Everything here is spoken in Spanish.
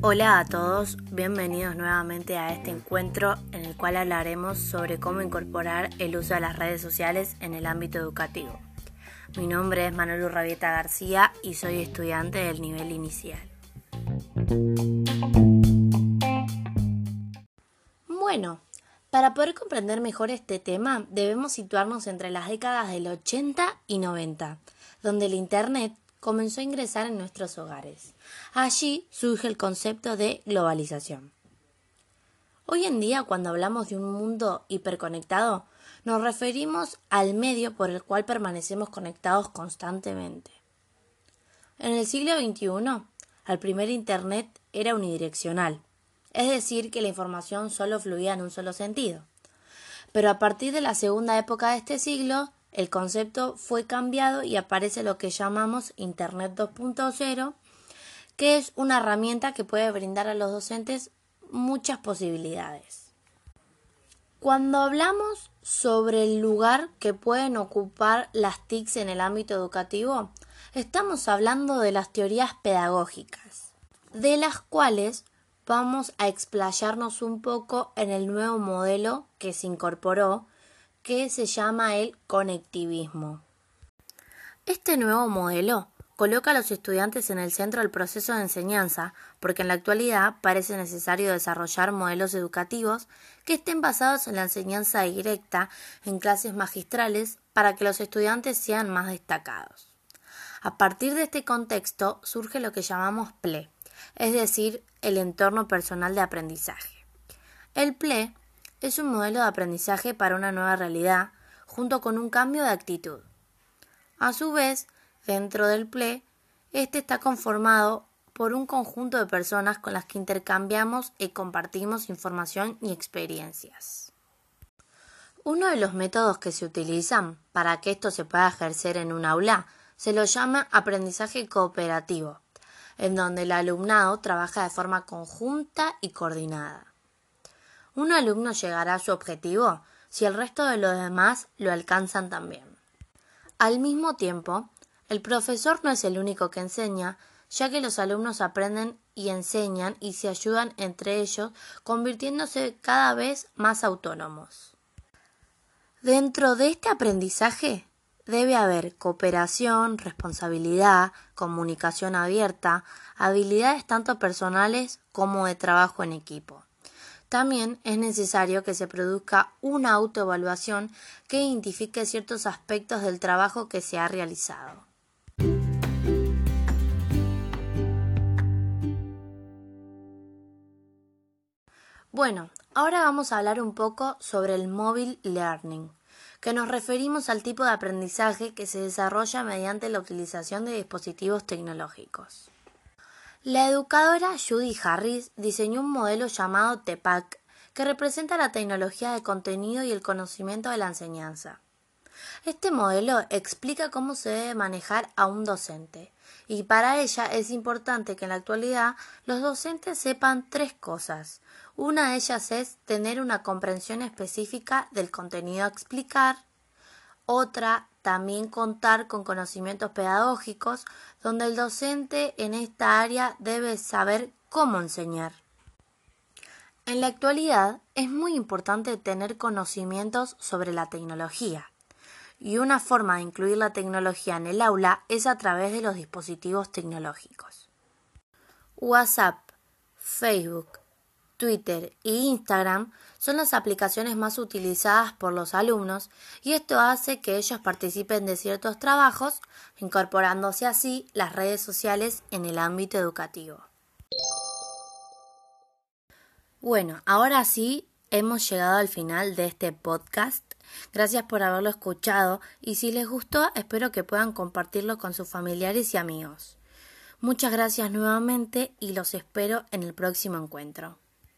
Hola a todos, bienvenidos nuevamente a este encuentro en el cual hablaremos sobre cómo incorporar el uso de las redes sociales en el ámbito educativo. Mi nombre es Manuel Urrabieta García y soy estudiante del nivel inicial. Bueno, para poder comprender mejor este tema debemos situarnos entre las décadas del 80 y 90, donde el Internet comenzó a ingresar en nuestros hogares. Allí surge el concepto de globalización. Hoy en día, cuando hablamos de un mundo hiperconectado, nos referimos al medio por el cual permanecemos conectados constantemente. En el siglo XXI, el primer Internet era unidireccional, es decir, que la información solo fluía en un solo sentido. Pero a partir de la segunda época de este siglo, el concepto fue cambiado y aparece lo que llamamos Internet 2.0, que es una herramienta que puede brindar a los docentes muchas posibilidades. Cuando hablamos sobre el lugar que pueden ocupar las TICs en el ámbito educativo, estamos hablando de las teorías pedagógicas, de las cuales vamos a explayarnos un poco en el nuevo modelo que se incorporó que se llama el conectivismo. Este nuevo modelo coloca a los estudiantes en el centro del proceso de enseñanza, porque en la actualidad parece necesario desarrollar modelos educativos que estén basados en la enseñanza directa en clases magistrales para que los estudiantes sean más destacados. A partir de este contexto surge lo que llamamos PLE, es decir, el entorno personal de aprendizaje. El PLE es un modelo de aprendizaje para una nueva realidad, junto con un cambio de actitud. A su vez, dentro del PLE, este está conformado por un conjunto de personas con las que intercambiamos y compartimos información y experiencias. Uno de los métodos que se utilizan para que esto se pueda ejercer en un aula se lo llama aprendizaje cooperativo, en donde el alumnado trabaja de forma conjunta y coordinada. Un alumno llegará a su objetivo si el resto de los demás lo alcanzan también. Al mismo tiempo, el profesor no es el único que enseña, ya que los alumnos aprenden y enseñan y se ayudan entre ellos, convirtiéndose cada vez más autónomos. Dentro de este aprendizaje debe haber cooperación, responsabilidad, comunicación abierta, habilidades tanto personales como de trabajo en equipo. También es necesario que se produzca una autoevaluación que identifique ciertos aspectos del trabajo que se ha realizado. Bueno, ahora vamos a hablar un poco sobre el mobile learning, que nos referimos al tipo de aprendizaje que se desarrolla mediante la utilización de dispositivos tecnológicos. La educadora Judy Harris diseñó un modelo llamado TEPAC que representa la tecnología de contenido y el conocimiento de la enseñanza. Este modelo explica cómo se debe manejar a un docente, y para ella es importante que en la actualidad los docentes sepan tres cosas. Una de ellas es tener una comprensión específica del contenido a explicar, otra, también contar con conocimientos pedagógicos, donde el docente en esta área debe saber cómo enseñar. En la actualidad es muy importante tener conocimientos sobre la tecnología, y una forma de incluir la tecnología en el aula es a través de los dispositivos tecnológicos. WhatsApp, Facebook, Twitter e Instagram son las aplicaciones más utilizadas por los alumnos y esto hace que ellos participen de ciertos trabajos, incorporándose así las redes sociales en el ámbito educativo. Bueno, ahora sí hemos llegado al final de este podcast. Gracias por haberlo escuchado y si les gustó espero que puedan compartirlo con sus familiares y amigos. Muchas gracias nuevamente y los espero en el próximo encuentro.